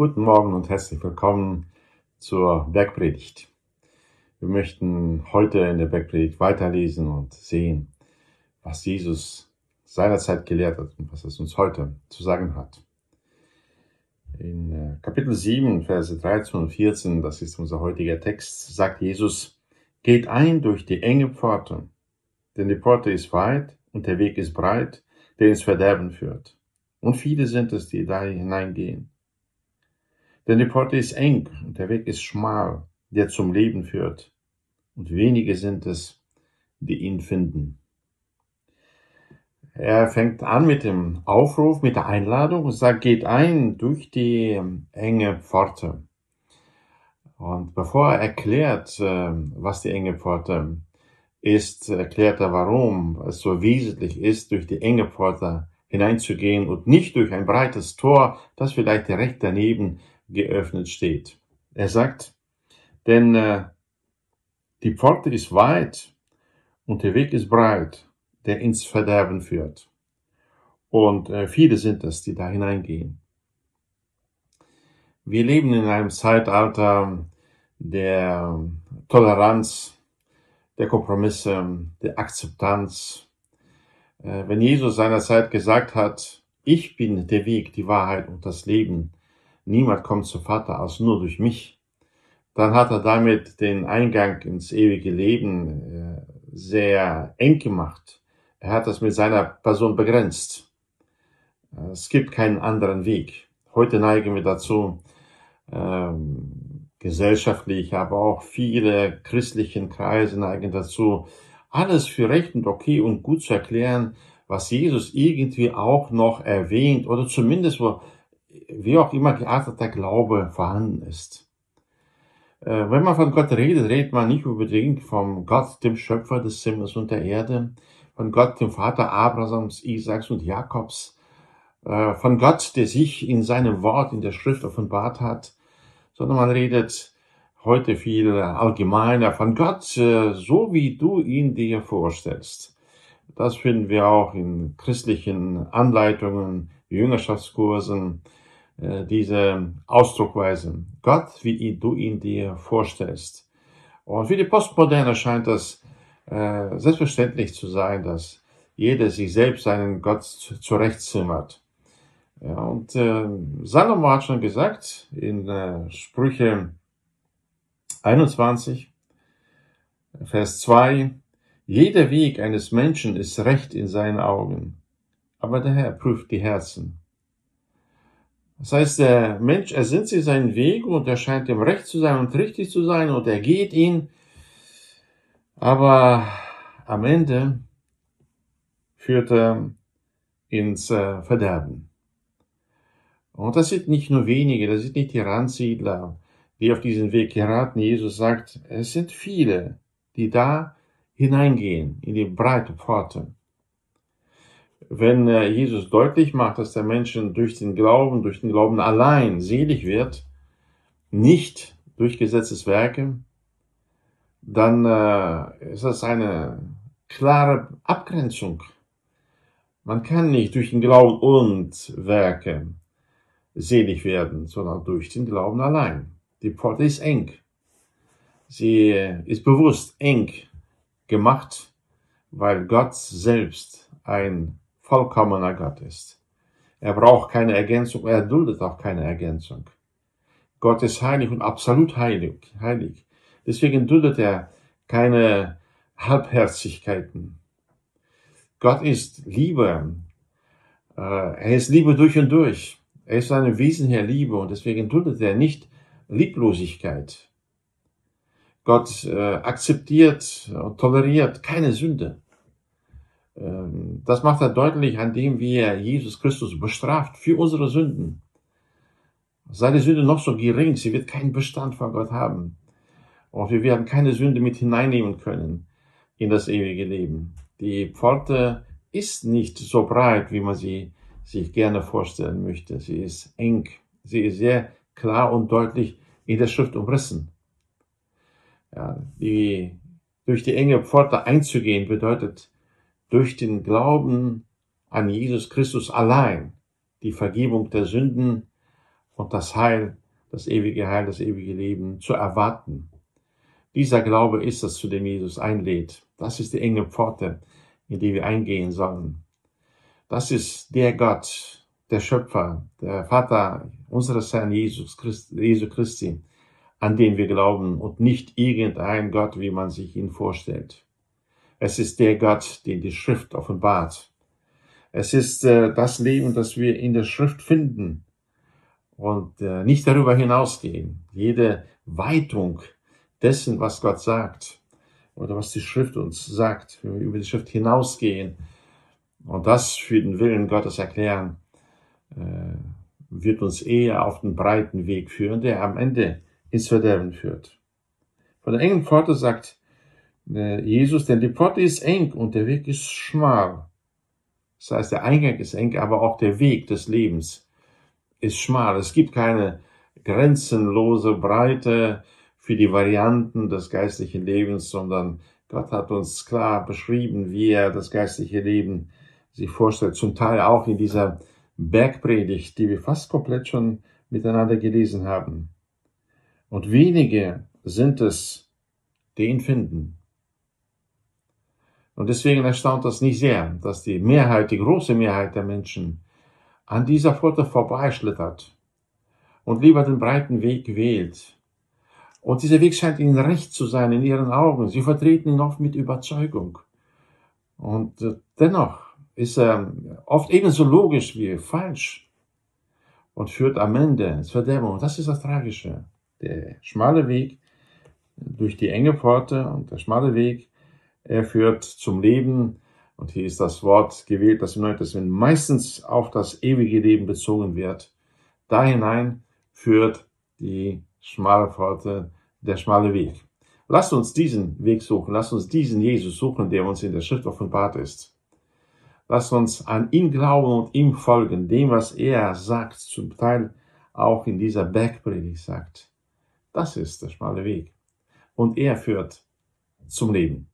Guten Morgen und herzlich willkommen zur Bergpredigt. Wir möchten heute in der Bergpredigt weiterlesen und sehen, was Jesus seinerzeit gelehrt hat und was es uns heute zu sagen hat. In äh, Kapitel 7, Verse 13 und 14, das ist unser heutiger Text, sagt Jesus, Geht ein durch die enge Pforte, denn die Pforte ist weit und der Weg ist breit, der ins Verderben führt. Und viele sind es, die da hineingehen. Denn die Pforte ist eng und der Weg ist schmal, der zum Leben führt. Und wenige sind es, die ihn finden. Er fängt an mit dem Aufruf, mit der Einladung und sagt, geht ein durch die enge Pforte. Und bevor er erklärt, äh, was die enge Pforte ist, erklärt er, warum es so wesentlich ist, durch die enge Pforte hineinzugehen und nicht durch ein breites Tor, das vielleicht direkt daneben geöffnet steht. Er sagt, denn äh, die Pforte ist weit und der Weg ist breit, der ins Verderben führt. Und äh, viele sind es, die da hineingehen. Wir leben in einem Zeitalter der Toleranz, der Kompromisse, der Akzeptanz, äh, wenn Jesus seinerzeit gesagt hat, ich bin der Weg, die Wahrheit und das Leben, niemand kommt zu Vater als nur durch mich, dann hat er damit den Eingang ins ewige Leben äh, sehr eng gemacht. Er hat das mit seiner Person begrenzt. Äh, es gibt keinen anderen Weg. Heute neigen wir dazu, ähm, gesellschaftlich, aber auch viele christlichen Kreise neigen dazu, alles für recht und okay und gut zu erklären, was Jesus irgendwie auch noch erwähnt oder zumindest wo, wie auch immer gearteter Glaube vorhanden ist. Äh, wenn man von Gott redet, redet man nicht unbedingt vom Gott, dem Schöpfer des Himmels und der Erde, von Gott, dem Vater Abrahams, Isaaks und Jakobs, äh, von Gott, der sich in seinem Wort in der Schrift offenbart hat, sondern man redet heute viel allgemeiner von Gott, äh, so wie du ihn dir vorstellst. Das finden wir auch in christlichen Anleitungen, Jüngerschaftskursen, diese Ausdruckweise. Gott, wie du ihn dir vorstellst. Und für die Postmoderne scheint das äh, selbstverständlich zu sein, dass jeder sich selbst seinen Gott zurechtzimmert. Ja, und äh, Salomo hat schon gesagt in äh, Sprüche 21, Vers 2, jeder Weg eines Menschen ist recht in seinen Augen, aber der Herr prüft die Herzen. Das heißt, der Mensch ersinnt sich seinen Weg und er scheint ihm recht zu sein und richtig zu sein und er geht ihn, aber am Ende führt er ins äh, Verderben. Und das sind nicht nur wenige, das sind nicht die Randsiedler, die auf diesen Weg geraten. Jesus sagt, es sind viele, die da hineingehen in die breite Pforte. Wenn Jesus deutlich macht, dass der Mensch durch den Glauben, durch den Glauben allein selig wird, nicht durch Gesetzeswerke, dann äh, ist das eine klare Abgrenzung. Man kann nicht durch den Glauben und Werke selig werden, sondern durch den Glauben allein. Die Pforte ist eng. Sie ist bewusst eng gemacht, weil Gott selbst ein vollkommener Gott ist. Er braucht keine Ergänzung, er duldet auch keine Ergänzung. Gott ist heilig und absolut heilig, heilig. Deswegen duldet er keine Halbherzigkeiten. Gott ist Liebe. Äh, er ist Liebe durch und durch. Er ist seinem Wesen her Liebe und deswegen duldet er nicht Lieblosigkeit. Gott äh, akzeptiert und toleriert keine Sünde. Ähm, das macht er deutlich an dem, wie er Jesus Christus bestraft für unsere Sünden. Sei die Sünde noch so gering, sie wird keinen Bestand vor Gott haben. Und wir werden keine Sünde mit hineinnehmen können in das ewige Leben. Die Pforte ist nicht so breit, wie man sie sich gerne vorstellen möchte. Sie ist eng. Sie ist sehr klar und deutlich in der Schrift umrissen. Ja, die, durch die enge Pforte einzugehen bedeutet, durch den Glauben an Jesus Christus allein die Vergebung der Sünden und das Heil, das ewige Heil, das ewige Leben zu erwarten. Dieser Glaube ist es, zu dem Jesus einlädt. Das ist die enge Pforte, in die wir eingehen sollen. Das ist der Gott, der Schöpfer, der Vater unseres Herrn Jesus Christi, Jesu Christi, an den wir glauben und nicht irgendein Gott, wie man sich ihn vorstellt. Es ist der Gott, den die Schrift offenbart. Es ist äh, das Leben, das wir in der Schrift finden und äh, nicht darüber hinausgehen. Jede Weitung dessen, was Gott sagt oder was die Schrift uns sagt, wenn wir über die Schrift hinausgehen und das für den Willen Gottes erklären, äh, wird uns eher auf den breiten Weg führen, der am Ende ins Verderben führt. Von der engen Pforte sagt Jesus, denn die Pforte ist eng und der Weg ist schmal. Das heißt, der Eingang ist eng, aber auch der Weg des Lebens ist schmal. Es gibt keine grenzenlose Breite für die Varianten des geistlichen Lebens, sondern Gott hat uns klar beschrieben, wie er das geistliche Leben sich vorstellt. Zum Teil auch in dieser Bergpredigt, die wir fast komplett schon miteinander gelesen haben. Und wenige sind es, die ihn finden. Und deswegen erstaunt das nicht sehr, dass die Mehrheit, die große Mehrheit der Menschen an dieser Pforte vorbeischlittert und lieber den breiten Weg wählt. Und dieser Weg scheint ihnen recht zu sein in ihren Augen. Sie vertreten ihn oft mit Überzeugung. Und äh, dennoch ist er oft ebenso logisch wie falsch und führt am Ende ins Verderben. Und das ist das Tragische. Der schmale Weg durch die enge Pforte und der schmale Weg, er führt zum Leben, und hier ist das Wort gewählt, das im Neuen Testament meistens auf das ewige Leben bezogen wird. Da hinein führt die schmale Pforte, der schmale Weg. Lasst uns diesen Weg suchen, lasst uns diesen Jesus suchen, der uns in der Schrift offenbart ist. Lasst uns an ihn glauben und ihm folgen, dem, was er sagt, zum Teil auch in dieser Bergpredigt sagt. Das ist der schmale Weg. Und er führt zum Leben.